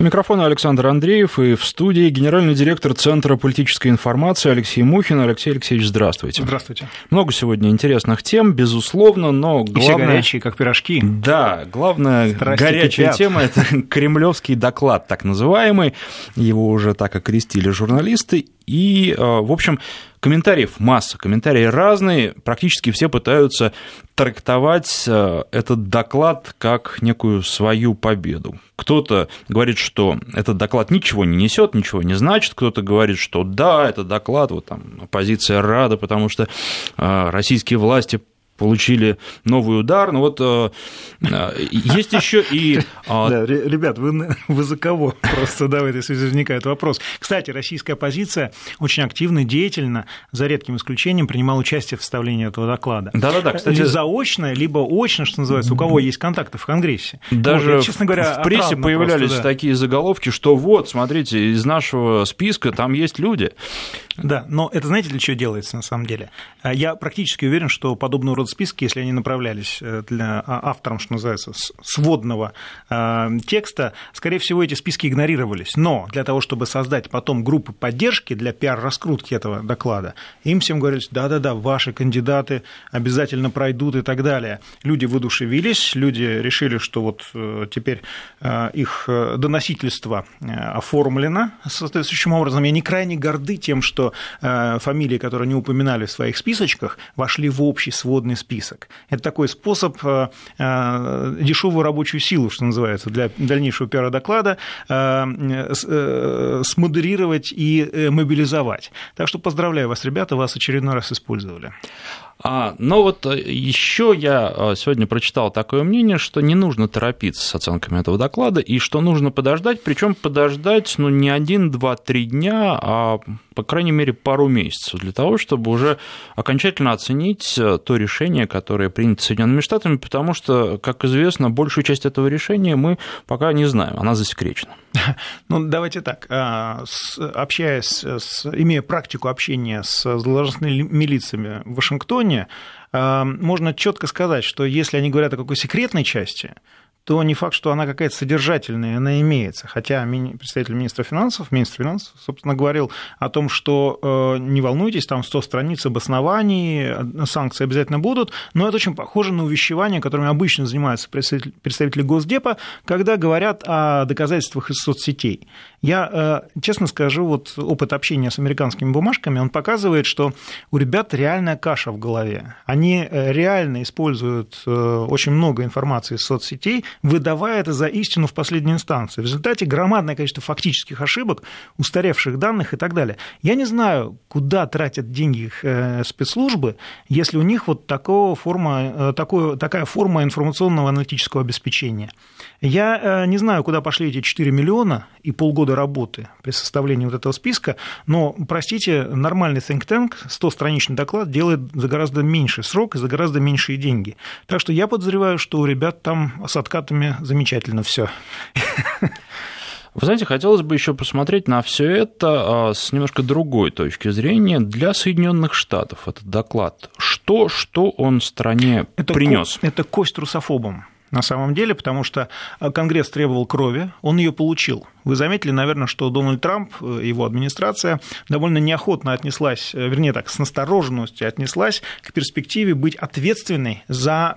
Микрофон Александр Андреев и в студии генеральный директор Центра политической информации Алексей Мухин. Алексей Алексеевич, здравствуйте. Здравствуйте. Много сегодня интересных тем, безусловно, но главное... И все горячие, как пирожки. Да, главная Страсти горячая кипят. тема – это кремлевский доклад, так называемый. Его уже так окрестили журналисты. И, э, в общем, комментариев масса, комментарии разные, практически все пытаются трактовать э, этот доклад как некую свою победу. Кто-то говорит, что этот доклад ничего не несет, ничего не значит, кто-то говорит, что да, этот доклад, вот там оппозиция рада, потому что э, российские власти получили новый удар. Но вот э, э есть еще и... Э, да, ребят, вы, вы за кого? Просто да, связи возникает вопрос. Кстати, российская оппозиция очень активно, деятельно, за редким исключением, принимала участие в составлении этого доклада. Да-да-да, кстати... Заочно, либо очно, что называется, у кого есть контакты в Конгрессе. Даже, вот, честно говоря, в прессе появлялись просто, да. такие заголовки, что вот, смотрите, из нашего списка там есть люди. Да, но это знаете, для чего делается на самом деле? Я практически уверен, что подобного рода списки, если они направлялись э, для а, авторам, что называется, сводного э, текста, скорее всего, эти списки игнорировались. Но для того, чтобы создать потом группы поддержки для пиар-раскрутки этого доклада, им всем говорили, да-да-да, ваши кандидаты обязательно пройдут и так далее. Люди выдушевились, люди решили, что вот э, теперь их доносительство оформлено соответствующим образом, и они крайне горды тем, что фамилии, которые они упоминали в своих списочках, вошли в общий сводный список. Это такой способ э, э, дешевую рабочую силу, что называется, для дальнейшего пиара доклада э, смодерировать и мобилизовать. Так что поздравляю вас, ребята, вас очередной раз использовали. А, но вот еще я сегодня прочитал такое мнение, что не нужно торопиться с оценками этого доклада, и что нужно подождать, причем подождать ну, не один, два, три дня, а по крайней мере, пару месяцев для того, чтобы уже окончательно оценить э, то решение, которое принято Соединенными Штатами, потому что, как известно, большую часть этого решения мы пока не знаем, она засекречена. Ну, давайте так, а, общаясь, с, имея практику общения с должностными лицами в Вашингтоне, а, можно четко сказать, что если они говорят о какой секретной части, то не факт, что она какая-то содержательная, она имеется. Хотя представитель министра финансов, министр финансов, собственно, говорил о том, что э, не волнуйтесь, там 100 страниц обоснований, санкции обязательно будут, но это очень похоже на увещевания, которыми обычно занимаются представители Госдепа, когда говорят о доказательствах из соцсетей. Я э, честно скажу, вот опыт общения с американскими бумажками, он показывает, что у ребят реальная каша в голове. Они э, реально используют очень много информации из соцсетей, выдавая это за истину в последней инстанции. В результате громадное количество фактических ошибок, устаревших данных и так далее. Я не знаю, куда тратят деньги э, спецслужбы, если у них вот такого форма, э, такое, такая форма информационного аналитического обеспечения. Я э, не знаю, куда пошли эти 4 миллиона и полгода работы при составлении вот этого списка, но, простите, нормальный think tank, 100-страничный доклад делает за гораздо меньший срок и за гораздо меньшие деньги. Так что я подозреваю, что у ребят там с откатами замечательно все. Вы знаете, хотелось бы еще посмотреть на все это а, с немножко другой точки зрения. Для Соединенных Штатов этот доклад, что, что он стране это принес? Ко- это кость русофобам на самом деле, потому что э, Конгресс требовал крови, он ее получил. Вы заметили, наверное, что Дональд Трамп, э, его администрация довольно неохотно отнеслась, э, вернее так, с настороженностью отнеслась к перспективе быть ответственной за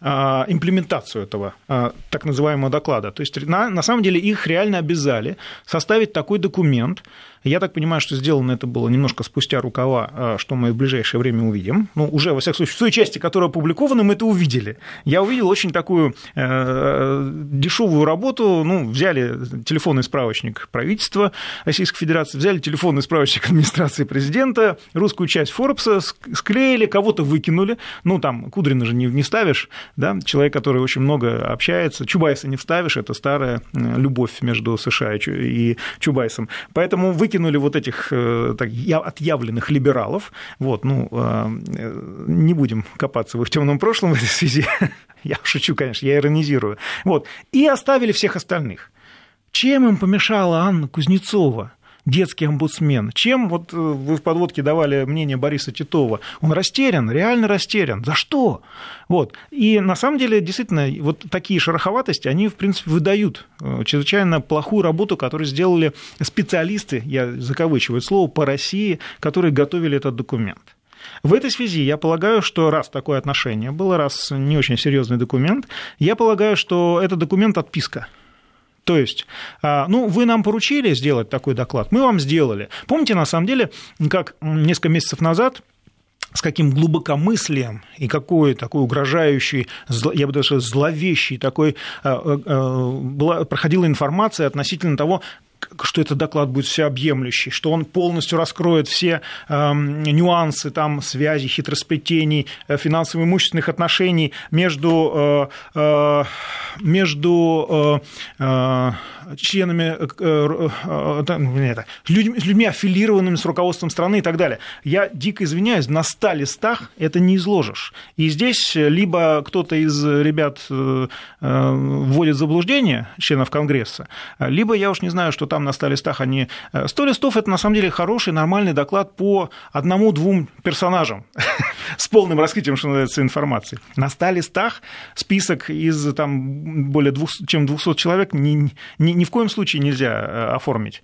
имплементацию этого так называемого доклада. То есть на, на самом деле их реально обязали составить такой документ, я так понимаю, что сделано это было немножко спустя рукава, а, что мы в ближайшее время увидим. Ну, уже, во всяком случае, в той части, которая опубликована, мы это увидели. Я увидел очень такую э, дешевую работу. Ну, взяли телефонный справочник правительства Российской Федерации, взяли телефонный справочник администрации президента, русскую часть Форбса, склеили, кого-то выкинули. Ну, там Кудрина же не, не вставишь, да, человек, который очень много общается. Чубайса не вставишь, это старая э, любовь между США и Чубайсом. Поэтому выкинули вот этих э, так, отъявленных либералов. Вот, ну, э, не будем копаться в их темном прошлом в этой связи. Я шучу, конечно, я иронизирую. Вот. И оставили всех остальных. Чем им помешала Анна Кузнецова? детский омбудсмен. Чем, вот э, вы в подводке давали мнение Бориса Титова, он растерян, реально растерян. За что? Вот. И на самом деле, действительно, вот такие шероховатости, они, в принципе, выдают э, чрезвычайно плохую работу, которую сделали специалисты, я закавычиваю слово, по России, которые готовили этот документ. В этой связи я полагаю, что раз такое отношение было, раз не очень серьезный документ, я полагаю, что это документ отписка. То есть, а, ну, вы нам поручили сделать такой доклад, мы вам сделали. Помните, на самом деле, как несколько месяцев назад с каким глубокомыслием и какой такой угрожающий, я бы даже зловещий такой а, а, проходила информация относительно того, что этот доклад будет всеобъемлющий, что он полностью раскроет все э, нюансы там, связи, хитросплетений, э, финансово-имущественных отношений между, э, э, между э, э членами, э, это, людьми, людьми, аффилированными с руководством страны и так далее. Я дико извиняюсь, на 100 листах это не изложишь. И здесь либо кто-то из ребят вводит в заблуждение членов Конгресса, либо я уж не знаю, что там на 100 листах они... 100 листов – это на самом деле хороший, нормальный доклад по одному-двум персонажам с полным раскрытием, что называется, информации. На 100 листах список из там, более двух, чем 200 человек ни, ни, ни в коем случае нельзя э, оформить.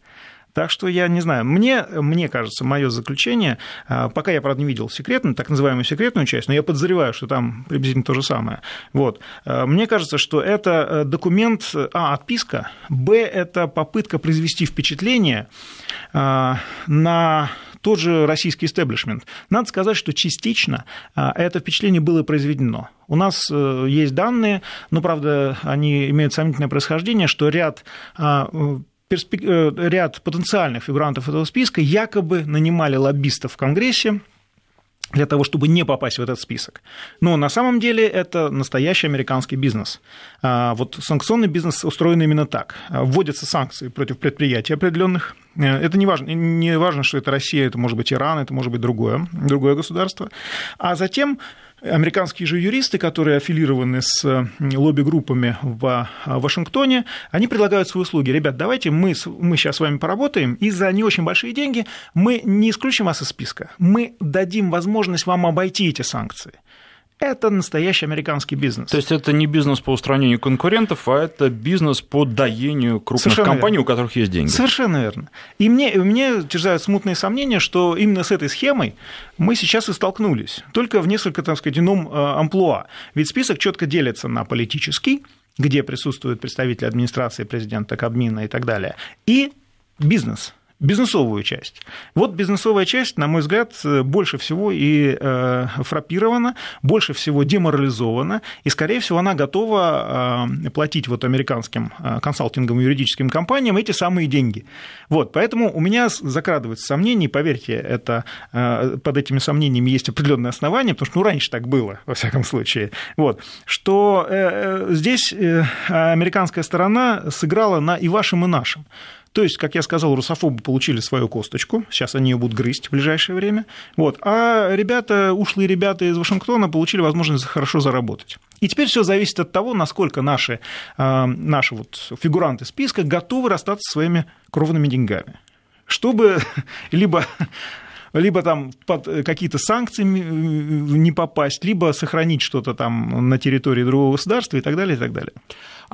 Так что я не знаю. Мне, мне кажется, мое заключение, э, пока я, правда, не видел секретную, так называемую секретную часть, но я подозреваю, что там приблизительно то же самое. Вот. Э, мне кажется, что это документ, а, отписка, б, это попытка произвести впечатление на тот же российский истеблишмент. Надо сказать, что частично а, это впечатление было произведено. У нас э, есть данные, но, правда, они имеют сомнительное происхождение, что ряд а, э, ряд потенциальных фигурантов этого списка якобы нанимали лоббистов в Конгрессе, для того, чтобы не попасть в этот список. Но на самом деле это настоящий американский бизнес. А, вот санкционный бизнес устроен именно так. Вводятся санкции против предприятий определенных. Э, это не важно, не важно, что это Россия, это может быть Иран, это может быть другое, другое государство. А затем американские же юристы, которые аффилированы с э, лобби-группами в э, Вашингтоне, они предлагают свои услуги. Ребят, давайте мы, мы сейчас с вами поработаем, и за не очень большие деньги мы не исключим вас из списка, мы дадим возможность вам обойти эти санкции. Это настоящий американский бизнес. То есть это не бизнес по устранению конкурентов, а это бизнес по доению крупных Совершенно компаний, верно. у которых есть деньги. Совершенно верно. И мне, мне терзают смутные сомнения, что именно с этой схемой мы сейчас и столкнулись, только в несколько, так сказать, ином э, амплуа. Ведь список четко делится на политический, где присутствуют представители администрации президента, Кабмина и так далее, и бизнес – бизнесовую часть. Вот бизнесовая часть, на мой взгляд, больше всего и э, фрапирована, больше всего деморализована, и, скорее всего, она готова э, платить вот американским э, консалтинговым юридическим компаниям эти самые деньги. Вот, поэтому у меня закрадываются сомнения, поверьте, это, под этими сомнениями есть определенные основания, потому что ну, раньше так было, во всяком случае, вот, что здесь американская сторона сыграла на и вашем, и нашем. То есть, как я сказал, русофобы получили свою косточку, сейчас они ее будут грызть в ближайшее время, вот, а ребята, ушлые ребята из Вашингтона получили возможность хорошо заработать. И теперь все зависит от того, насколько наши, а, наши вот фигуранты списка готовы расстаться со своими кровными деньгами. Чтобы либо либо там под какие-то санкции не попасть, либо сохранить что-то там на территории другого государства и так далее, и так далее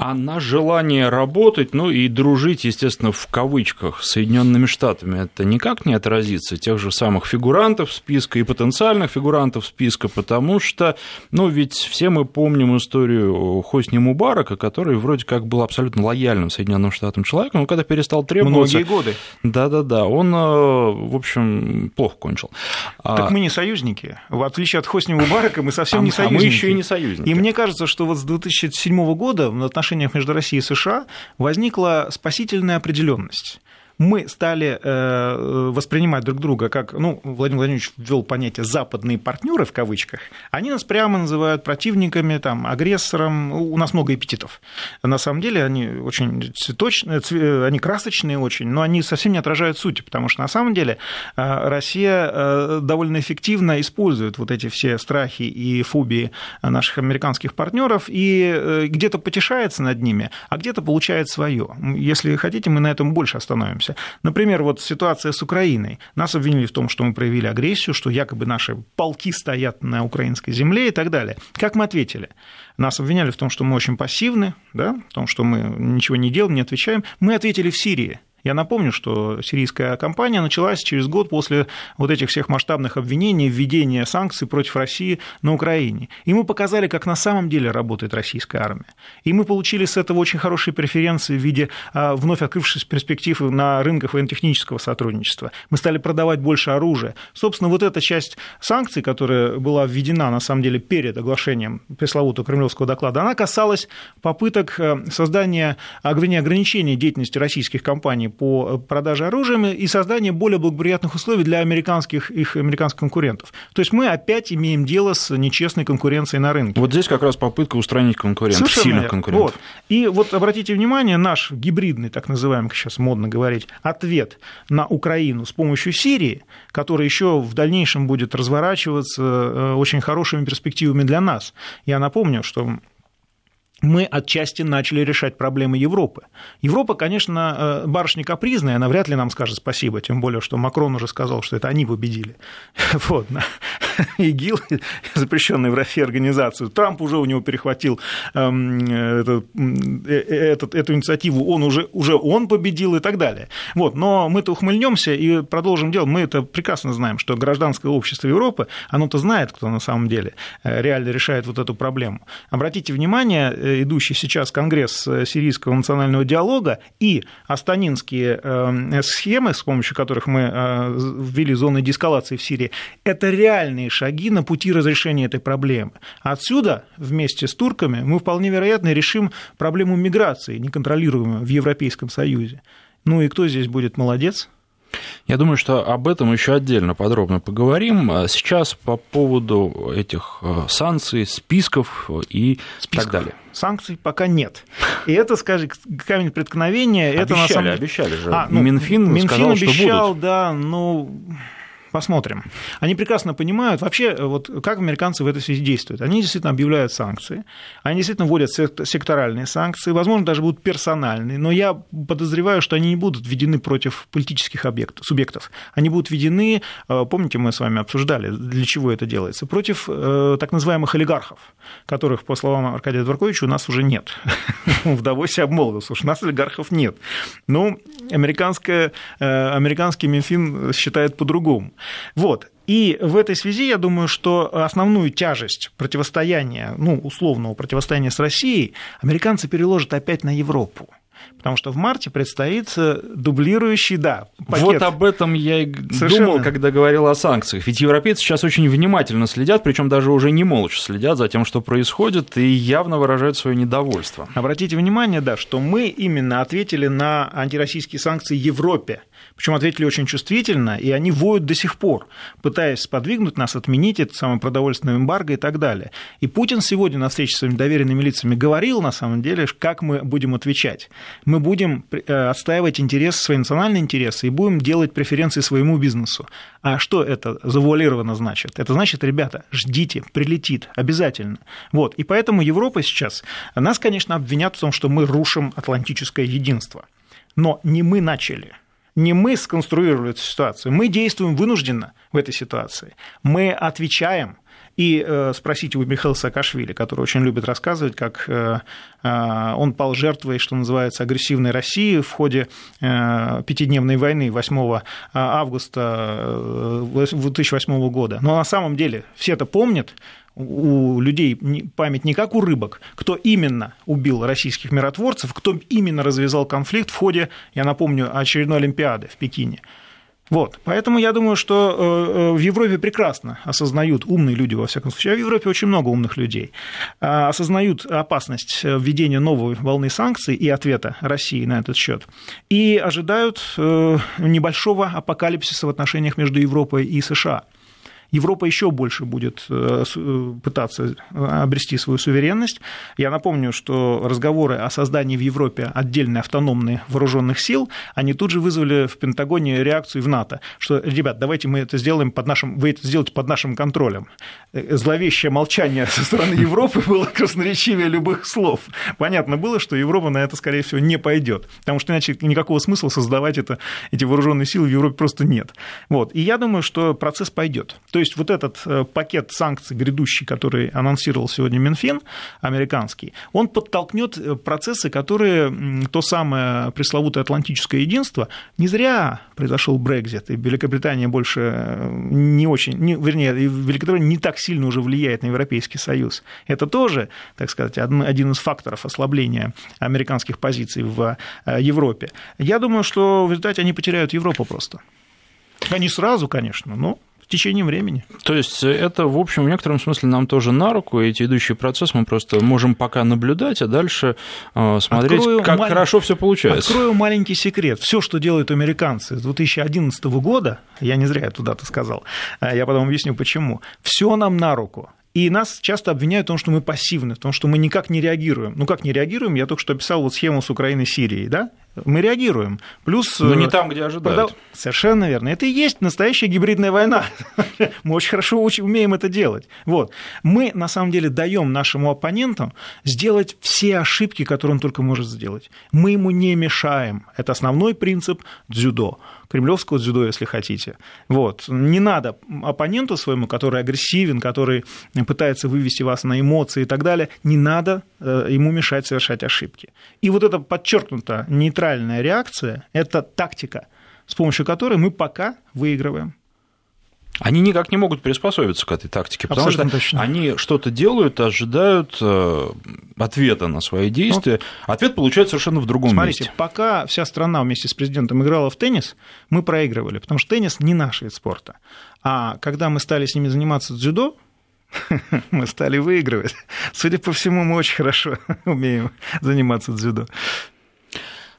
а на желание работать, ну и дружить, естественно, в кавычках с Соединенными Штатами, это никак не отразится тех же самых фигурантов списка и потенциальных фигурантов списка, потому что, ну, ведь все мы помним историю Хосни Мубарака, который вроде как был абсолютно лояльным Соединенным Штатам человеком, но когда перестал требоваться... Многие годы. Да-да-да, он, э, в общем, плохо кончил. А так мы не союзники. В отличие от Хосни Мубарака, мы совсем а не союзники. А мы еще и не союзники. И мне кажется, что вот с 2007 года в отношении отношениях между Россией и США возникла спасительная определенность мы стали э, воспринимать друг друга как, ну, Владимир Владимирович ввел понятие «западные партнеры» в кавычках, они нас прямо называют противниками, там, агрессором, у нас много эпитетов. На самом деле они очень цветочные, они красочные очень, но они совсем не отражают сути, потому что на самом деле э, Россия э, довольно эффективно использует вот эти все страхи и фобии наших американских партнеров и где-то потешается над ними, а где-то получает свое. Если хотите, мы на этом больше остановимся. Столкнемся. Например, вот ситуация с Украиной. Нас обвинили в том, что мы проявили агрессию, что якобы наши полки стоят на украинской земле и так далее. Как мы ответили? Нас обвиняли в том, что мы очень пассивны, да, в том, что мы ничего не делаем, не отвечаем. Мы ответили в Сирии. Я напомню, что сирийская кампания началась через год после вот этих всех масштабных обвинений, введения санкций против России на Украине. И мы показали, как на самом деле работает российская армия. И мы получили с этого очень хорошие преференции в виде а, вновь открывшихся перспектив на рынках военно-технического сотрудничества. Мы стали продавать больше оружия. Собственно, вот эта часть санкций, которая была введена, на самом деле, перед оглашением пресловутого кремлевского доклада, она касалась попыток э, создания ограничения деятельности российских компаний по продаже оружия и создание более благоприятных условий для американских, их американских конкурентов. То есть мы опять имеем дело с нечестной конкуренцией на рынке. Вот здесь как раз попытка устранить конкурентов, Совершенно сильных конкурентов. Вот. И вот обратите внимание, наш гибридный, так называемый, как сейчас модно говорить, ответ на Украину с помощью Сирии, который еще в дальнейшем будет разворачиваться э, очень хорошими перспективами для нас. Я напомню, что мы отчасти начали решать проблемы Европы. Европа, конечно, э, барышня капризная, она вряд ли нам скажет спасибо, тем более, что Макрон уже сказал, что это они победили. Вот. ИГИЛ, запрещенную в России организацию, Трамп уже у него перехватил эм, этот, э, этот, эту инициативу, он уже, уже он победил и так далее. Вот. Но мы-то ухмыльнемся и продолжим делать. Мы это прекрасно знаем, что гражданское общество Европы, оно-то знает, кто на самом деле э, реально решает вот эту проблему. Обратите внимание, Э, идущий сейчас Конгресс э, сирийского национального диалога и астанинские э, схемы, с помощью которых мы ввели зоны деэскалации в Сирии, это реальные шаги на пути разрешения этой проблемы. Отсюда вместе с турками мы вполне вероятно решим проблему миграции, неконтролируемую в Европейском Союзе. Ну и кто здесь будет молодец? Я думаю, что об этом еще отдельно подробно поговорим. А сейчас по поводу этих э, санкций, списков и списков. так далее. Санкций пока нет. И это, скажем, камень преткновения. Обещали, это на самом... обещали же. А, ну, Минфин, Минфин сказал, обещал, что будут. да, ну Посмотрим. Они прекрасно понимают вообще, вот как американцы в этой связи действуют. Они действительно объявляют санкции, они действительно вводят секторальные санкции, возможно, даже будут персональные, но я подозреваю, что они не будут введены против политических объектов, субъектов. Они будут введены, э, помните, мы с вами обсуждали, для чего это делается, против э, так называемых олигархов, которых, по словам Аркадия Дворковича, у нас уже нет. В Давосе обмолвился, что у нас олигархов нет. Ну, американское, э, американский Минфин считает по-другому. Вот. И в этой связи я думаю, что основную тяжесть противостояния, ну, условного противостояния с Россией, американцы переложат опять на Европу. Потому что в марте предстоит э, дублирующий, да, пакет. Вот об этом я и Совершенно. думал, когда говорил о санкциях. Ведь европейцы сейчас очень внимательно следят, причем даже уже не молча следят за тем, что происходит, и явно выражают свое недовольство. Обратите внимание, да, что мы именно ответили на антироссийские санкции Европе. Причем ответили очень чувствительно, и они воют до сих пор, пытаясь сподвигнуть нас отменить это самое продовольственное эмбарго и так далее. И Путин сегодня на встрече с своими доверенными лицами говорил, на самом деле, как мы будем отвечать. Мы будем э, отстаивать интересы, свои национальные интересы, и будем делать преференции своему бизнесу. А что это завуалированно значит? Это значит, ребята, ждите, прилетит, обязательно. Вот. И поэтому Европа сейчас, нас, конечно, обвинят в том, что мы рушим атлантическое единство. Но не мы начали не мы сконструировали эту ситуацию, мы действуем вынужденно в этой ситуации. Мы отвечаем и э, спросите у Михаила Саакашвили, который очень любит рассказывать, как э, э, он пал жертвой, что называется, агрессивной России в ходе пятидневной войны 8 августа 2008 года. Но на самом деле все это помнят, у людей память не как у рыбок, кто именно убил российских миротворцев, кто именно развязал конфликт в ходе, я напомню, очередной Олимпиады в Пекине. Вот. Поэтому я думаю, что э, э, в Европе прекрасно осознают, умные люди, во всяком случае, а в Европе очень много умных людей, а, осознают опасность введения новой волны санкций и ответа России на этот счет, и ожидают э, небольшого апокалипсиса в отношениях между Европой и США. Европа еще больше будет э, э, пытаться обрести свою суверенность. Я напомню, что разговоры о создании в Европе отдельной автономной вооруженных сил, они тут же вызвали в Пентагоне реакцию в НАТО, что, ребят, давайте мы это сделаем под нашим, вы это сделаете под нашим контролем. Зловещее молчание со стороны Европы было красноречивее любых слов. Понятно было, что Европа на это, скорее всего, не пойдет, потому что иначе никакого смысла создавать это, эти вооруженные силы в Европе просто нет. Вот. И я думаю, что процесс пойдет. То есть вот этот э, пакет санкций грядущий, который анонсировал сегодня Минфин, американский, он подтолкнет э, процессы, которые то самое пресловутое атлантическое единство, не зря произошел Брекзит, и Великобритания больше э, не очень, не, вернее, Великобритания не так сильно уже влияет на Европейский Союз. Это тоже, так сказать, один из факторов ослабления американских позиций в Европе. Я думаю, что в результате они потеряют Европу просто. Не сразу, конечно, но в течение времени. То есть это, в общем, в некотором смысле нам тоже на руку, эти идущие процессы мы просто можем пока наблюдать, а дальше э, смотреть, Открою как мал... хорошо все получается. Открою маленький секрет. Все, что делают американцы с 2011 года, я не зря туда-то сказал, а я потом объясню почему, все нам на руку. И нас часто обвиняют в том, что мы пассивны, в том, что мы никак не реагируем. Ну, как не реагируем? Я только что описал вот схему с Украиной и Сирией, да? Мы реагируем. Плюс... Но не э, там, где ожидают. Совершенно верно. Это и есть настоящая гибридная война. мы очень хорошо умеем это делать. Вот. Мы, на самом деле, даем нашему оппоненту сделать все ошибки, которые он только может сделать. Мы ему не мешаем. Это основной принцип дзюдо кремлевского дзюдо, если хотите. Вот. Не надо оппоненту своему, который агрессивен, который пытается вывести вас на эмоции и так далее, не надо э, ему мешать совершать ошибки. И вот эта подчеркнута нейтральная реакция – это тактика, с помощью которой мы пока выигрываем они никак не могут приспособиться к этой тактике, потому Абсолютно что точно. они что-то делают, ожидают э, ответа на свои действия. Ну, Ответ получают совершенно в другом смотрите, месте. пока вся страна вместе с президентом играла в теннис, мы проигрывали, потому что теннис не наш вид спорта. А когда мы стали с ними заниматься дзюдо, мы стали выигрывать. Судя по всему, мы очень хорошо умеем заниматься дзюдо.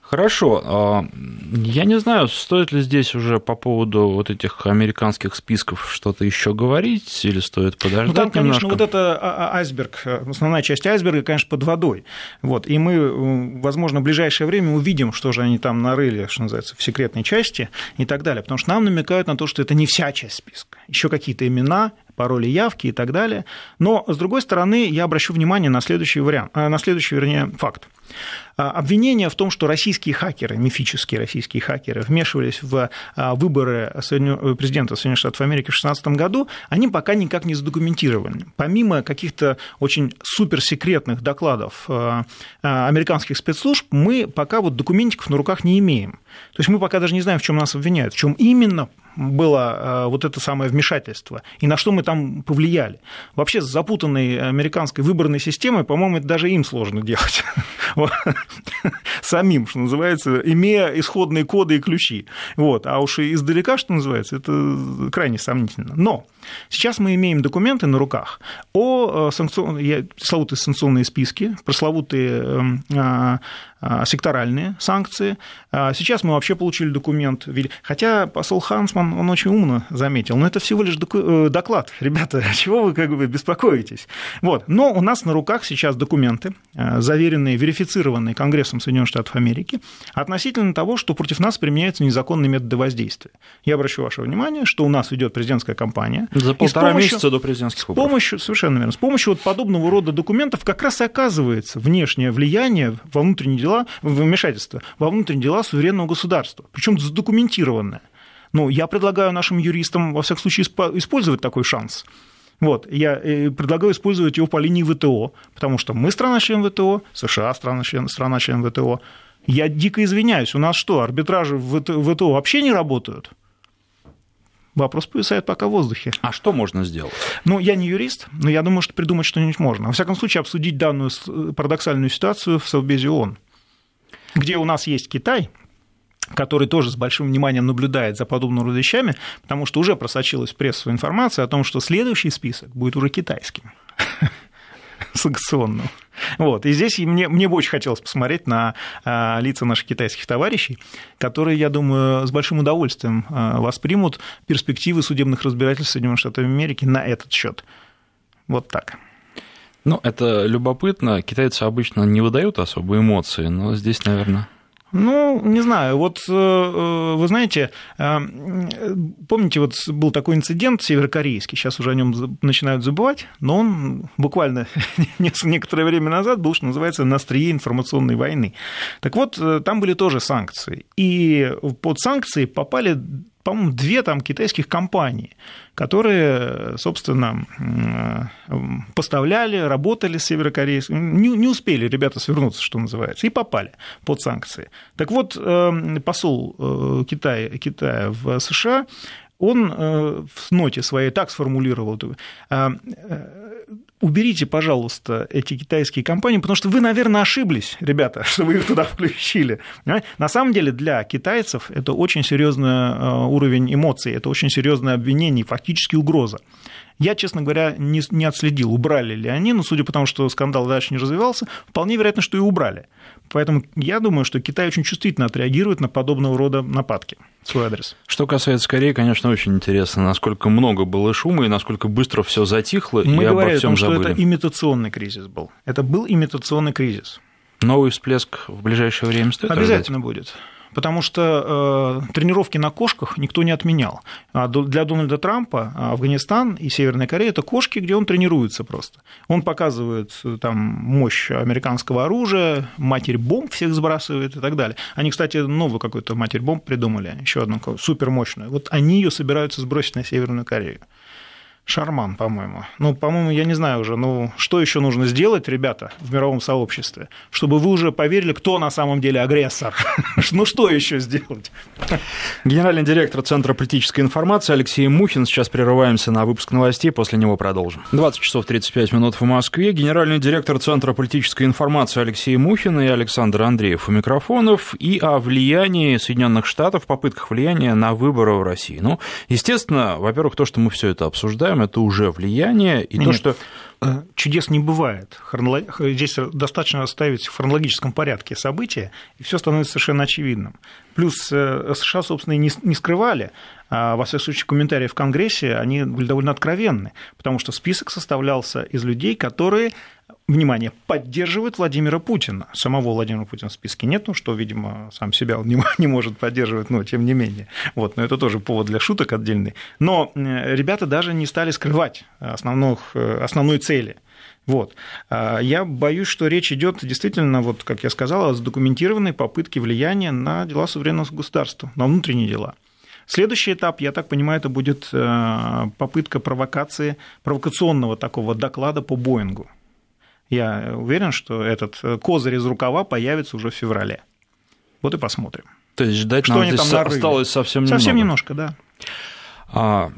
Хорошо. А, я не знаю, стоит ли здесь уже по поводу вот этих американских списков что-то еще говорить, или стоит подождать ну, там, конечно, вот это а, а, айсберг, основная часть айсберга, конечно, под водой. Вот. И мы, возможно, в ближайшее время увидим, что же они там нарыли, что называется, в секретной части и так далее. Потому что нам намекают на то, что это не вся часть списка. Еще какие-то имена, пароли явки и так далее. Но, с другой стороны, я обращу внимание на следующий вариант, на следующий, вернее, факт. А, обвинения в том, что российские хакеры, мифические российские хакеры, вмешивались в а, выборы президента Соединенных Штатов Америки в 2016 году, они пока никак не задокументированы. Помимо каких-то очень суперсекретных докладов а, американских спецслужб, мы пока вот документиков на руках не имеем. То есть мы пока даже не знаем, в чем нас обвиняют, в чем именно было вот это самое вмешательство и на что мы там повлияли. Вообще с запутанной американской выборной системой, по-моему, это даже им сложно делать. самим, что называется, имея исходные коды и ключи. Вот. А уж и издалека, что называется, это крайне сомнительно. Но сейчас мы имеем документы на руках о э, санкционных, пресловутые санкционные списки, пресловутые эм, а, а, секторальные санкции. А сейчас мы вообще получили документ, хотя посол Хансман, он очень умно заметил, но это всего лишь э, доклад, ребята, чего вы как бы беспокоитесь? Вот. Но у нас на руках сейчас документы, э, заверенные, верифицированные Конгрессом Соединенных Штатов Америки, относительно того, что против нас применяются незаконные методы воздействия. Я обращу ваше внимание, что у нас идет президентская кампания. За полтора помощью, месяца до президентских выборов. С помощью, совершенно верно, с помощью вот подобного рода документов как раз и оказывается внешнее влияние во внутренние дела, вмешательство во внутренние дела суверенного государства, причем задокументированное. Ну, я предлагаю нашим юристам, во всяком случае, использовать такой шанс. Вот, я э, предлагаю использовать его по линии ВТО, потому что мы страна-член ВТО, США страна-член, страна-член ВТО. Я дико извиняюсь, у нас что, арбитражи в ВТО вообще не работают? Вопрос повисает пока в воздухе. А что можно сделать? Ну, я не юрист, но я думаю, что придумать что-нибудь можно. Во всяком случае, обсудить данную парадоксальную ситуацию в Совбезе ООН, где у нас есть Китай, который тоже с большим вниманием наблюдает за подобными рода вещами, потому что уже просочилась в прессу информация о том, что следующий список будет уже китайским. Санкционного. Вот. И здесь мне, мне бы очень хотелось посмотреть на а, лица наших китайских товарищей, которые, я думаю, с большим удовольствием а, воспримут перспективы судебных разбирательств Соединенных Штатов Америки на этот счет. Вот так. Ну, это любопытно. Китайцы обычно не выдают особо эмоции, но здесь, наверное... Ну, не знаю, вот э, э, вы знаете, э, помните, вот был такой инцидент северокорейский, сейчас уже о нем начинают забывать, но он буквально некоторое время назад был, что называется, на острие информационной войны. Так вот, там были тоже санкции, и под санкции попали по-моему, две там китайских компании, которые, собственно, поставляли, работали с северокорейскими, не, не успели ребята свернуться, что называется, и попали под санкции. Так вот, эм, посол э, Китая, Китая в США он э, в ноте своей так сформулировал, э, уберите, пожалуйста, эти китайские компании, потому что вы, наверное, ошиблись, ребята, что вы их туда включили. На самом деле для китайцев это очень серьезный э, уровень эмоций, это очень серьезное обвинение, фактически угроза. Я, честно говоря, не, не отследил, убрали ли они, но судя по тому, что скандал дальше не развивался, вполне вероятно, что и убрали. Поэтому я думаю, что Китай очень чувствительно отреагирует на подобного рода нападки в свой адрес. Что касается Кореи, конечно, очень интересно, насколько много было шума и насколько быстро все затихло Мы и обо всем что забыли. это имитационный кризис был. Это был имитационный кризис. Новый всплеск в ближайшее время стоит Обязательно ожидать? будет потому что э, тренировки на кошках никто не отменял. А для Дональда Трампа Афганистан и Северная Корея – это кошки, где он тренируется просто. Он показывает э, там мощь американского оружия, матерь бомб всех сбрасывает и так далее. Они, кстати, новую какую-то матерь бомб придумали, еще одну супермощную. Вот они ее собираются сбросить на Северную Корею. Шарман, по-моему. Ну, по-моему, я не знаю уже, ну, что еще нужно сделать, ребята, в мировом сообществе, чтобы вы уже поверили, кто на самом деле агрессор. ну, что еще сделать? Генеральный директор Центра политической информации Алексей Мухин. Сейчас прерываемся на выпуск новостей, после него продолжим. 20 часов 35 минут в Москве. Генеральный директор Центра политической информации Алексей Мухин и Александр Андреев у микрофонов. И о влиянии Соединенных Штатов, попытках влияния на выборы в России. Ну, естественно, во-первых, то, что мы все это обсуждаем, это уже влияние, и Нет. то, что э, чудес не бывает. Здесь достаточно оставить в хронологическом порядке события, и все становится совершенно очевидным. Плюс э, США, собственно, и не скрывали, во всяком случае, комментарии в Конгрессе, они были довольно откровенны, потому что список составлялся из людей, которые внимание, поддерживает Владимира Путина. Самого Владимира Путина в списке нет, ну, что, видимо, сам себя он не, не может поддерживать, но тем не менее. Вот, но это тоже повод для шуток отдельный. Но ребята даже не стали скрывать основных, основной цели. Вот. А я боюсь, что речь идет действительно, вот, как я сказал, о задокументированной попытке влияния на дела суверенного государства, на внутренние дела. Следующий этап, я так понимаю, это будет э, попытка провокации, провокационного такого доклада по Боингу. Я уверен, что этот э, козырь из рукава появится уже в феврале. Вот и посмотрим. То есть ждать что нам здесь осталось совсем немного. Совсем немножко, да. А,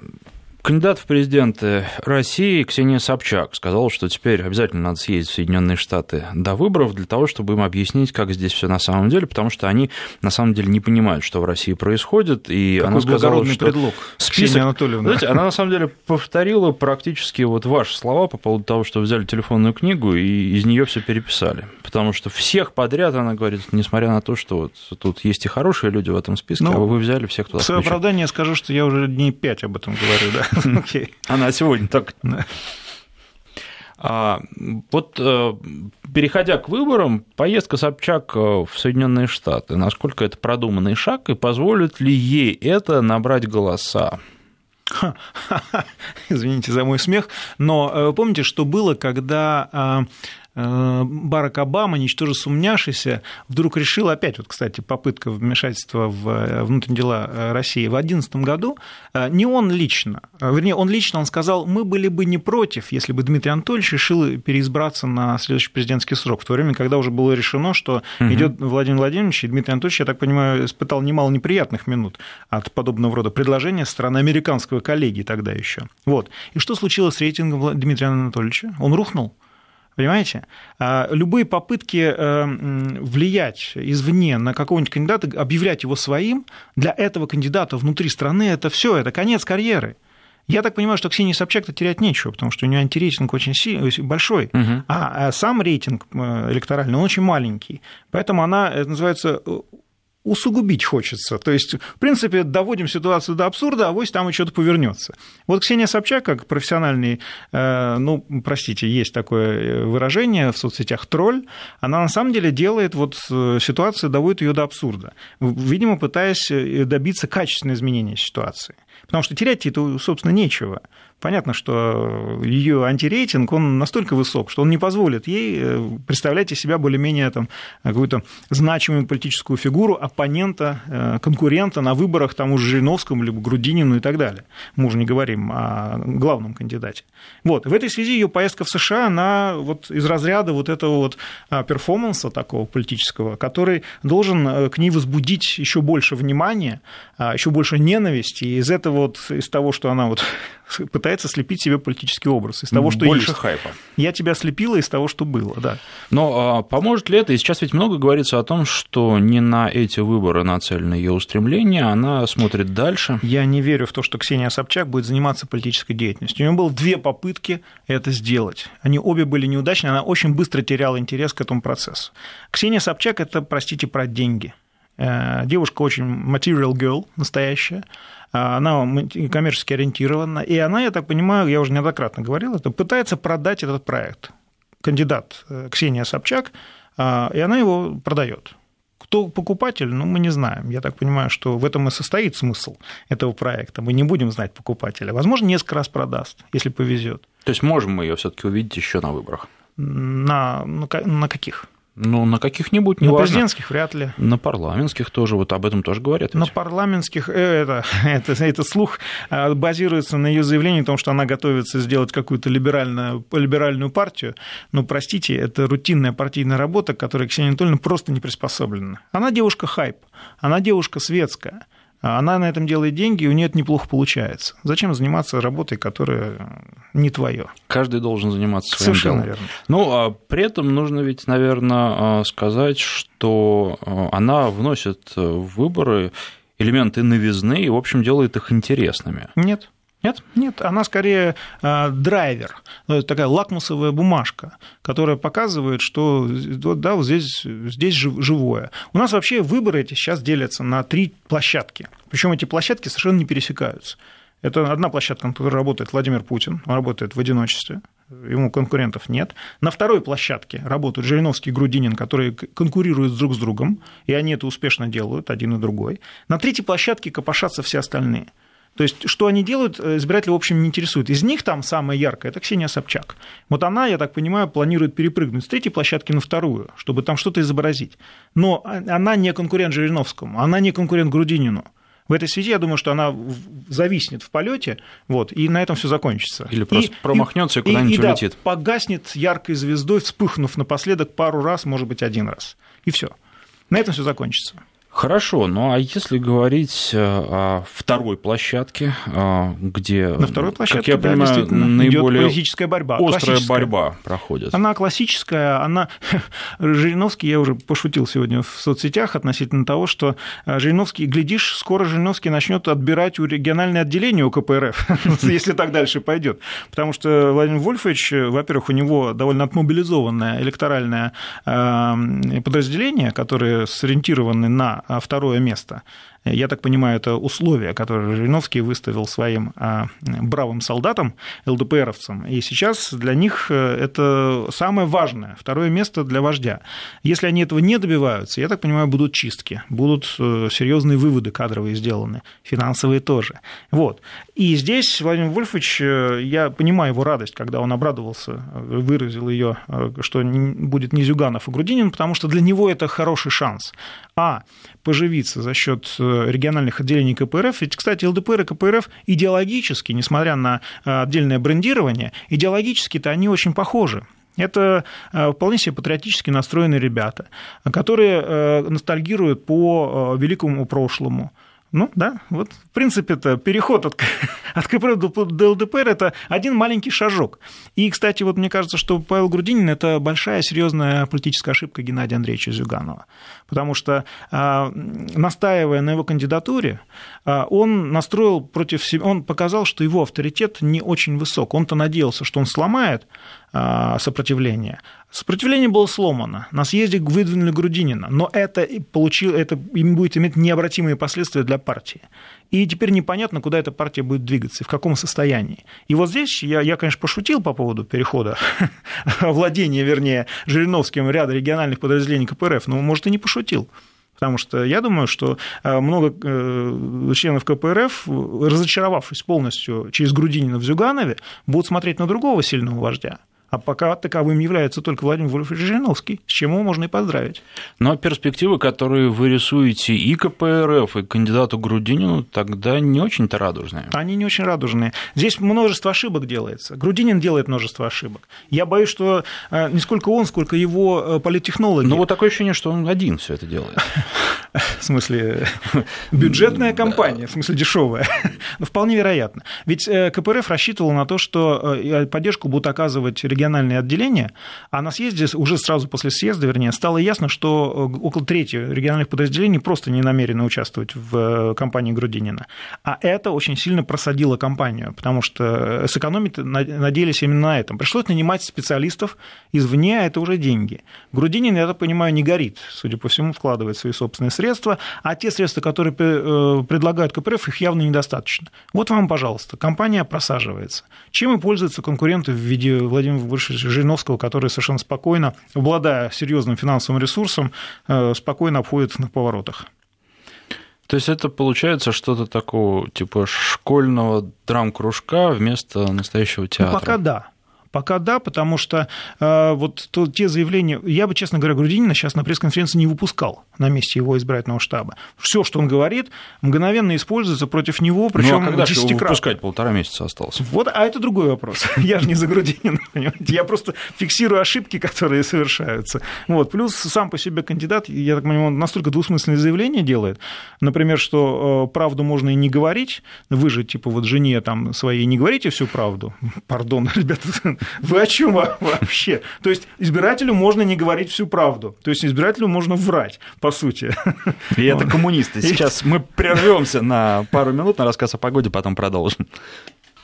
Кандидат в президенты России Ксения Собчак сказала, что теперь обязательно надо съездить в Соединенные Штаты до выборов для того, чтобы им объяснить, как здесь все на самом деле, потому что они на самом деле не понимают, что в России происходит. И Такой она сказала, что предлог, список... Знаете, она на самом деле повторила практически вот ваши слова по поводу того, что взяли телефонную книгу и из нее все переписали. Потому что всех подряд, она говорит, несмотря на то, что вот тут есть и хорошие люди в этом списке, ну, а вы взяли всех туда. В свое оправдание скажу, что я уже дней пять об этом говорю, да. Она сегодня так. А, вот э, переходя к выборам, поездка Собчак э, в Соединенные Штаты, насколько это продуманный шаг, и позволит ли ей это набрать голоса? Извините за мой смех, но э, помните, что было, когда Э, Барак Обама, ничтоже сумняшися, вдруг решил, опять вот, кстати, попытка вмешательства в э, внутренние дела э, России в 2011 году, не он лично, вернее, он лично, он сказал, мы были бы не против, если бы Дмитрий Анатольевич решил переизбраться на следующий президентский срок, в то время, когда уже было решено, что угу. идет Владимир Владимирович, и Дмитрий Анатольевич, я так понимаю, испытал немало неприятных минут от подобного рода предложения со стороны американского коллеги тогда еще. Вот. И что случилось с рейтингом Дмитрия Анатольевича? Он рухнул. Понимаете? А, любые попытки э, влиять извне на какого-нибудь кандидата, объявлять его своим, для этого кандидата внутри страны это все, это конец карьеры. Я так понимаю, что Ксении Собчак-то терять нечего, потому что у нее антирейтинг очень сильный, большой, угу. а сам рейтинг э, электоральный, он очень маленький. Поэтому она, это называется, усугубить хочется. То есть, в принципе, доводим ситуацию до абсурда, а вось там и что-то повернется. Вот Ксения Собчак, как профессиональный, э, ну, простите, есть такое э, выражение в соцсетях тролль, она на самом деле делает вот э, ситуацию, доводит ее до абсурда, видимо, пытаясь добиться качественного изменения ситуации. Потому что терять это, собственно, нечего понятно, что ее антирейтинг, он настолько высок, что он не позволит ей э, представлять из себя более-менее там, какую-то значимую политическую фигуру оппонента, э, конкурента на выборах тому же Жириновскому, либо Грудинину и так далее. Мы уже не говорим о главном кандидате. Вот. В этой связи ее поездка в США, она вот из разряда вот этого вот а, перформанса такого политического, который должен э, к ней возбудить еще больше внимания, а, еще больше ненависти, и из этого вот, из того, что она вот пытается слепить себе политический образ из того, что Больше есть. хайпа. Я тебя слепила из того, что было, да. Но а, поможет ли это? И сейчас ведь много говорится о том, что не на эти выборы нацелены ее устремления, она смотрит дальше. Я не верю в то, что Ксения Собчак будет заниматься политической деятельностью. У нее было две попытки это сделать. Они обе были неудачны, она очень быстро теряла интерес к этому процессу. Ксения Собчак – это, простите, про деньги. Э, девушка очень material girl, настоящая она коммерчески ориентирована, и она, я так понимаю, я уже неоднократно говорил это, пытается продать этот проект. Кандидат э, Ксения Собчак, а, и она его продает. Кто покупатель, ну, мы не знаем. Я так понимаю, что в этом и состоит смысл этого проекта. Мы не будем знать покупателя. Возможно, несколько раз продаст, если повезет. То есть можем мы ее все-таки увидеть еще на выборах? На, на каких? Ну, на каких-нибудь, не На президентских вряд ли. На парламентских тоже, вот об этом тоже говорят. Ведь. На парламентских, э, это, это, это слух а, базируется на ее заявлении о том, что она готовится сделать какую-то либеральную, либеральную партию. Но, простите, это рутинная партийная работа, которая Ксения Анатольевна просто не приспособлена. Она девушка хайп, она девушка светская. Она на этом делает деньги, и у нее это неплохо получается. Зачем заниматься работой, которая не твое? Каждый должен заниматься своим Совершенно делом. верно. Ну, а при этом нужно ведь, наверное, сказать, что она вносит в выборы элементы новизны и, в общем, делает их интересными. Нет. Нет? Нет, она скорее э, драйвер, ну, такая лакмусовая бумажка, которая показывает, что да, вот здесь, здесь живое. У нас вообще выборы эти сейчас делятся на три площадки. Причем эти площадки совершенно не пересекаются. Это одна площадка, на которой работает Владимир Путин, он работает в одиночестве, ему конкурентов нет. На второй площадке работают Жириновский и Грудинин, которые конкурируют друг с другом, и они это успешно делают, один и другой. На третьей площадке копошатся все остальные – то есть, что они делают, э, избирателя, в общем, не интересует. Из них там самая яркая – это Ксения Собчак. Вот она, я так понимаю, планирует перепрыгнуть с третьей площадки на вторую, чтобы там что-то изобразить. Но она не конкурент Жириновскому, она не конкурент Грудинину. В этой связи я думаю, что она зависнет в полете, вот, и на этом все закончится. Или просто и, промахнется и, и куда-нибудь и, улетит. Да, погаснет яркой звездой, вспыхнув напоследок пару раз, может быть, один раз. И все. На этом все закончится. Хорошо, ну а если говорить э, о второй площадке, э, где, на второй площадке, как я да, понимаю, наиболее политическая борьба, острая борьба проходит. Она классическая, она Жириновский, я уже пошутил сегодня в соцсетях относительно того, что э, Жириновский, глядишь, скоро Жириновский начнет отбирать у региональное отделение у КПРФ, если так дальше пойдет, потому что Владимир Вольфович, во-первых, у него довольно отмобилизованное электоральное подразделение, которое сориентировано на а второе место. Я так понимаю, это условия, которые Жириновский выставил своим а, бравым солдатам, ЛДПРовцам. И сейчас для них э, это самое важное, второе место для вождя. Если они этого не добиваются, я так понимаю, будут чистки, будут э, серьезные выводы кадровые сделаны, финансовые тоже. Вот. И здесь Владимир Вольфович, э, я понимаю его радость, когда он обрадовался, выразил ее, что будет не Зюганов и Грудинин, потому что для него это хороший шанс. А, поживиться за счет региональных отделений КПРФ. Ведь, кстати, ЛДПР и КПРФ идеологически, несмотря на э, отдельное брендирование, идеологически-то они очень похожи. Это э, вполне себе патриотически настроенные ребята, которые э, ностальгируют по великому прошлому, Ну да, вот в принципе это переход от, от КПРФ до ЛДПР это один маленький шажок. И, кстати, вот мне кажется, что Павел Грудинин это большая серьезная политическая ошибка Геннадия Андреевича Зюганова. Потому что, а, настаивая на его кандидатуре, а, он настроил против себя, он показал, что его авторитет не очень высок. Он-то надеялся, что он сломает сопротивление. Сопротивление было сломано. На съезде выдвинули Грудинина, но это, получил, это будет иметь необратимые последствия для партии. И теперь непонятно, куда эта партия будет двигаться в каком состоянии. И вот здесь я, я конечно, пошутил по поводу перехода, владения, вернее, Жириновским ряда региональных подразделений КПРФ, но, может, и не пошутил. Потому что я думаю, что э, много э, членов КПРФ, разочаровавшись полностью через Грудинина в Зюганове, будут смотреть на другого сильного вождя, а пока таковым является только Владимир Вольфович Жириновский, с чем его можно и поздравить. Но перспективы, которые вы рисуете и КПРФ, и кандидату Грудинину, тогда не очень-то радужные. Они не очень радужные. Здесь множество ошибок делается. Грудинин делает множество ошибок. Я боюсь, что э, не сколько он, сколько его э, политтехнологи. Ну, вот такое ощущение, что он один все это делает. В смысле, бюджетная компания, в смысле, дешевая. Ну, вполне вероятно. Ведь э, КПРФ рассчитывал на то, что поддержку будут оказывать региональные отделения, а на съезде, уже сразу после съезда, вернее, стало ясно, что э, около трети региональных подразделений просто не намерены участвовать в э, кампании Грудинина. А это очень сильно просадило кампанию, потому что сэкономить надеялись именно на этом. Пришлось нанимать специалистов извне, а это уже деньги. Грудинин, я так понимаю, не горит, судя по всему, вкладывает свои собственные средства, а те средства, которые э, предлагают КПРФ, их явно недостаточно. Вот вам, пожалуйста, компания просаживается. Чем и пользуются конкуренты в виде Владимира больше Жириновского, который совершенно спокойно, обладая серьезным финансовым ресурсом, э, спокойно обходит на поворотах. То есть это получается что-то такого типа школьного драм-кружка вместо настоящего театра? Ну, пока да. Пока да, потому что э, вот то, те заявления, я бы, честно говоря, Грудинина сейчас на пресс-конференции не выпускал на месте его избирательного штаба. Все, что он говорит, мгновенно используется против него, причем ну, а когда же его выпускать полтора месяца осталось? Вот, а это другой вопрос. Я же не за Грудинина, понимаете? Я просто фиксирую ошибки, которые совершаются. Вот. Плюс сам по себе кандидат, я так понимаю, он настолько двусмысленные заявления делает, например, что э, правду можно и не говорить, вы же, типа, вот жене там своей не говорите всю правду. Пардон, ребята, вы о чем вообще? То есть избирателю можно не говорить всю правду. То есть избирателю можно врать, по сути. И это коммунисты. Сейчас мы прервемся на пару минут на рассказ о погоде, потом продолжим.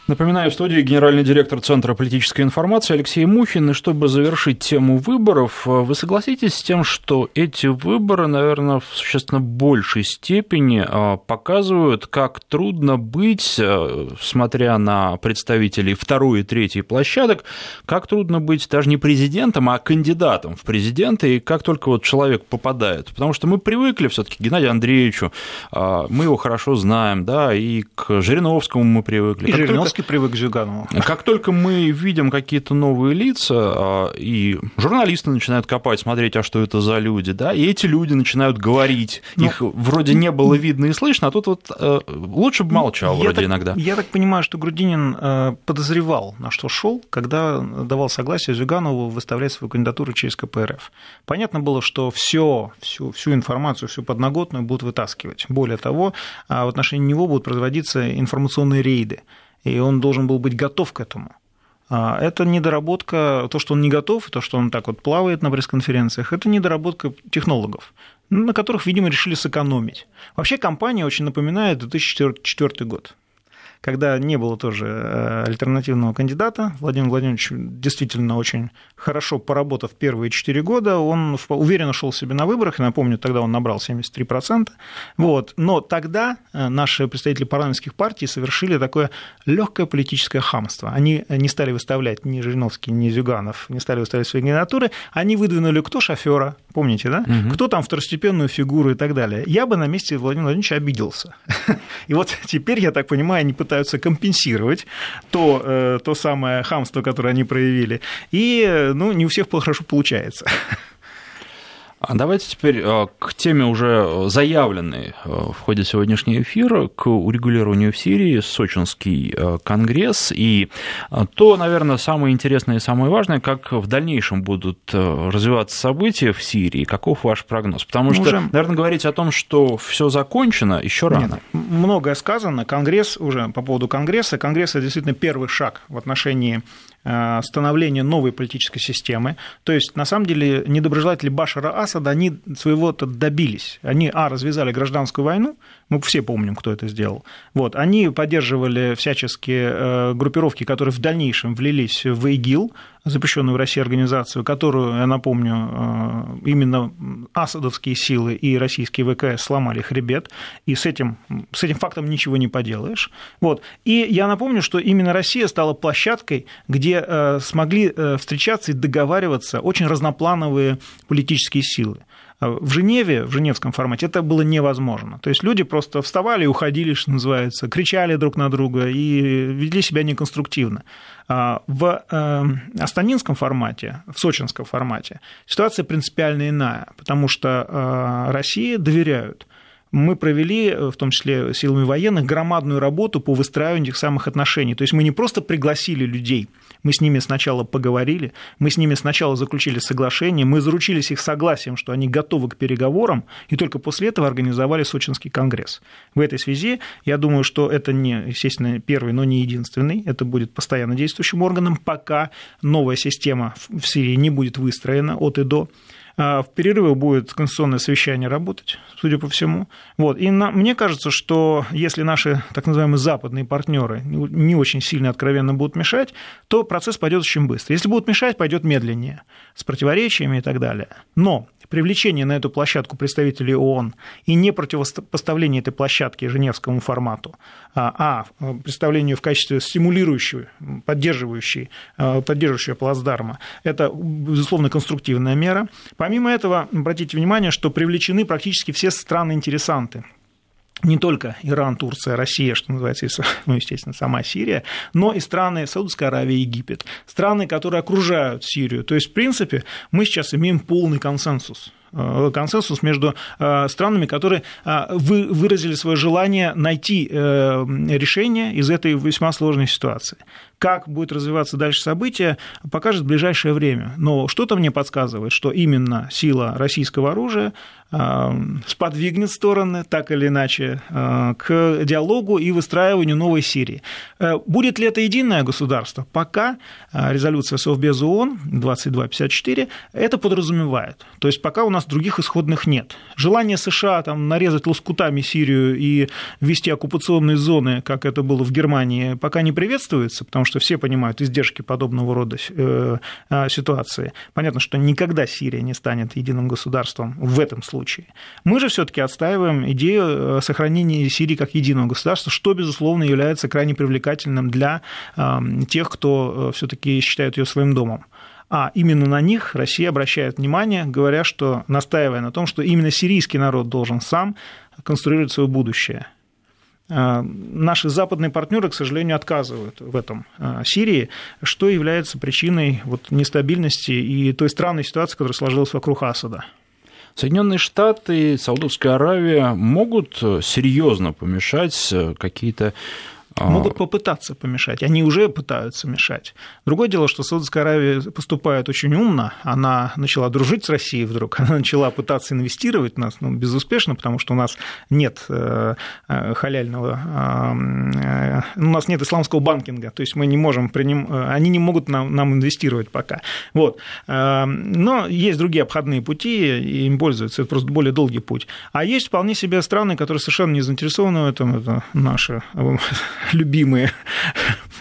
Напоминаю, в студии генеральный директор Центра политической информации Алексей Мухин. И чтобы завершить тему выборов, вы согласитесь с тем, что эти выборы, наверное, в существенно большей степени а, показывают, как трудно быть, а, смотря на представителей второй и третьей площадок, как трудно быть даже не президентом, а кандидатом в президенты, и как только вот человек попадает. Потому что мы привыкли все таки к Геннадию Андреевичу, а, мы его хорошо знаем, да, и к Жириновскому мы привыкли. И Жириновский Жириновский привык к Зюганову. Как только мы видим какие-то новые лица, а, и журналисты начинают копать, смотреть, а что это за люди, да, и эти люди начинают говорить, ну, их вроде не было видно и слышно, а тут вот э, лучше бы молчал вроде так, иногда. Я так понимаю, что Грудинин э, подозревал, на что шел, когда давал согласие Зюганову выставлять свою кандидатуру через КПРФ. Понятно было, что все, всю, всю информацию, всю подноготную будут вытаскивать. Более того, а, в отношении него будут производиться информационные рейды и он должен был быть готов к этому. А, это недоработка, то, что он не готов, то, что он так вот плавает на пресс-конференциях, это недоработка технологов, на которых, видимо, решили сэкономить. Вообще компания очень напоминает 2004 год когда не было тоже э, альтернативного кандидата. Владимир Владимирович действительно очень хорошо поработав первые четыре года, он уверенно шел себе на выборах, и напомню, тогда он набрал 73%. Вот. Но тогда э, наши представители парламентских партий совершили такое легкое политическое хамство. Они не стали выставлять ни Жириновский, ни Зюганов, не стали выставлять свои кандидатуры, они выдвинули кто шофера, помните, да? Угу. Кто там второстепенную фигуру и так далее. Я бы на месте Владимира Владимировича обиделся. И вот теперь, я так понимаю, они пытаются компенсировать то, э, то самое хамство, которое они проявили. И ну, не у всех хорошо получается. А давайте теперь э, к теме уже заявленной э, в ходе сегодняшнего эфира, к урегулированию в Сирии, Сочинский э, конгресс. И то, наверное, самое интересное и самое важное, как в дальнейшем будут развиваться события в Сирии, каков ваш прогноз? Потому что, уже... наверное, говорить о том, что все закончено, еще рано. Нет, многое сказано. Конгресс уже по поводу Конгресса. Конгресс – это действительно первый шаг в отношении Э, становления новой политической системы. То есть, на самом деле, недоброжелатели Башара Асада, они своего-то добились. Они, а, развязали гражданскую войну, мы все помним, кто это сделал. Вот, они поддерживали всяческие э, группировки, которые в дальнейшем влились в ИГИЛ, запрещенную в России организацию, которую, я напомню, э, именно асадовские силы и российские ВКС сломали хребет, и с этим, с этим фактом ничего не поделаешь. Вот. И я напомню, что именно Россия стала площадкой, где э, смогли встречаться и договариваться очень разноплановые политические силы. В Женеве, в женевском формате, это было невозможно. То есть люди просто вставали и уходили, что называется, кричали друг на друга и вели себя неконструктивно. А, в э, астанинском формате, в сочинском формате ситуация принципиально иная, потому что э, России доверяют мы провели, в том числе силами военных, громадную работу по выстраиванию этих самых отношений. То есть мы не просто пригласили людей, мы с ними сначала поговорили, мы с ними сначала заключили соглашение, мы заручились их согласием, что они готовы к переговорам, и только после этого организовали Сочинский конгресс. В этой связи я думаю, что это не, естественно, первый, но не единственный, это будет постоянно действующим органом, пока новая система в Сирии не будет выстроена от и до. А, в перерывах будет конституционное совещание работать, судя по всему. Вот. И на, мне кажется, что если наши так называемые западные партнеры не очень сильно откровенно будут мешать, то процесс пойдет очень быстро. Если будут мешать, пойдет медленнее, с противоречиями и так далее. Но привлечение на эту площадку представителей ООН и не противопоставление этой площадки Женевскому формату, а, а представлению в качестве стимулирующей, поддерживающей, а, поддерживающего плацдарма, это, безусловно, конструктивная мера. Помимо этого, обратите внимание, что привлечены практически все страны-интересанты не только Иран, Турция, Россия, что называется, ну, естественно, сама Сирия, но и страны Саудовской Аравии, Египет, страны, которые окружают Сирию. То есть, в принципе, мы сейчас имеем полный консенсус консенсус между э, странами, которые э, выразили свое желание найти решение из этой весьма сложной ситуации. Как будет развиваться дальше события, покажет ближайшее время. Но что-то мне подсказывает, что именно сила российского оружия сподвигнет стороны, так или иначе, к диалогу и выстраиванию новой Сирии. Э, будет ли это единое государство? Пока резолюция Совбеза ООН 2254 это подразумевает. То есть пока у нас других исходных нет. Желание США там, нарезать лоскутами Сирию и ввести оккупационные зоны, как это было в Германии, пока не приветствуется, потому что все понимают издержки подобного рода э, а, ситуации. Понятно, что никогда Сирия не станет единым государством в этом случае. Мы же все-таки отстаиваем идею э, сохранения Сирии как единого государства, что, безусловно, является крайне привлекательным для тех, кто э, все-таки считает ее своим домом. А именно на них Россия обращает внимание, говоря, что настаивая на том, что именно сирийский народ должен сам конструировать свое будущее. А, наши западные партнеры, к сожалению, отказывают в этом а, Сирии, что является причиной вот нестабильности и той странной ситуации, которая сложилась вокруг Асада. Соединенные Штаты Саудовская Аравия могут серьезно помешать э, какие-то. Могут попытаться помешать, они уже пытаются мешать. Другое дело, что Саудовская Аравия поступает очень умно, она начала дружить с Россией вдруг, она начала пытаться инвестировать в нас, ну, безуспешно, потому что у нас нет э, э, халяльного, э, у нас нет исламского банкинга, то есть мы не можем приним, они не могут нам, нам инвестировать пока. Вот. Но есть другие обходные пути, и им пользуются, это просто более долгий путь. А есть вполне себе страны, которые совершенно не заинтересованы в этом, это наши любимые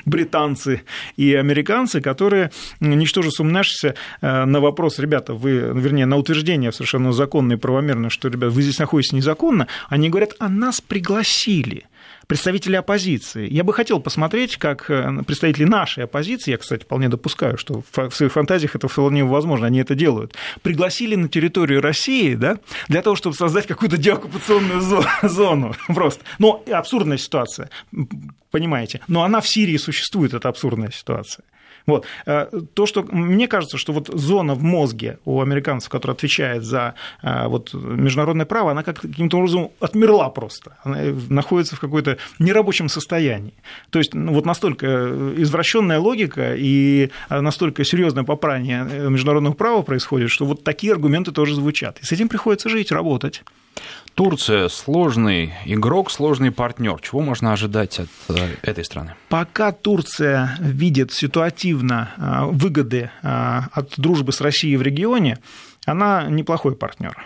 британцы и американцы, которые, ничтоже сумняшися, э, на вопрос, ребята, вы, вернее, на утверждение совершенно законно и правомерно, что, ребята, вы здесь находитесь незаконно, они говорят, а нас пригласили – представители оппозиции. Я бы хотел посмотреть, как э, представители нашей оппозиции, я, кстати, вполне допускаю, что в своих фантазиях это вполне возможно, они это делают, пригласили на территорию России, да, для того, чтобы создать какую-то деоккупационную зону просто. Но абсурдная ситуация, понимаете, но она в Сирии существует, эта абсурдная ситуация. Вот. Э, то, что мне кажется, что вот зона в мозге у американцев, которая отвечает за э, вот, международное право, она как каким-то образом отмерла просто. Она находится в какой-то нерабочем состоянии. То есть ну, вот настолько извращенная логика и настолько серьезное попрание международного права происходит, что вот такие аргументы тоже звучат. И с этим приходится жить, работать. Турция сложный игрок, сложный партнер. Чего можно ожидать от э, этой страны? Пока Турция видит ситуативно э, выгоды э, от дружбы с Россией в регионе, она неплохой партнер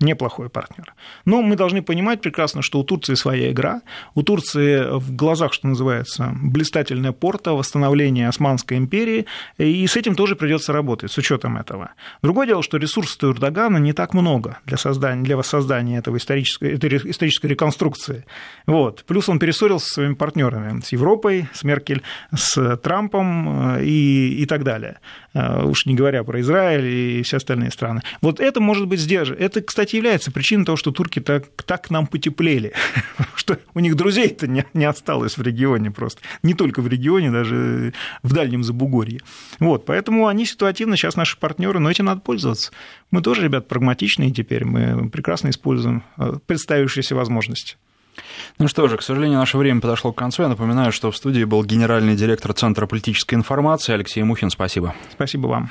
неплохой партнер. Но мы должны понимать прекрасно, что у Турции своя игра, у Турции в глазах, что называется, блистательная порта, восстановление Османской империи, и с этим тоже придется работать, с учетом этого. Другое дело, что ресурсов Эрдогана не так много для, создания, для воссоздания этого исторической, этой исторической реконструкции. Вот. Плюс он перессорился со своими партнерами, с Европой, с Меркель, с Трампом э, и, и так далее. Э, уж не говоря про Израиль и все остальные страны. Вот это может быть сдерживает. Это, кстати, является причиной того, что турки так, так к нам потеплели, что у них друзей-то не, не осталось в регионе просто. Не только в регионе, даже в Дальнем Забугорье. Вот, поэтому они ситуативно сейчас наши партнеры, но этим надо пользоваться. Мы тоже, ребят, прагматичные теперь, мы прекрасно используем э, представившиеся возможности. Ну что же, к сожалению, наше время подошло к концу. Я напоминаю, что в студии был генеральный директор Центра политической информации Алексей Мухин. Спасибо. Спасибо вам.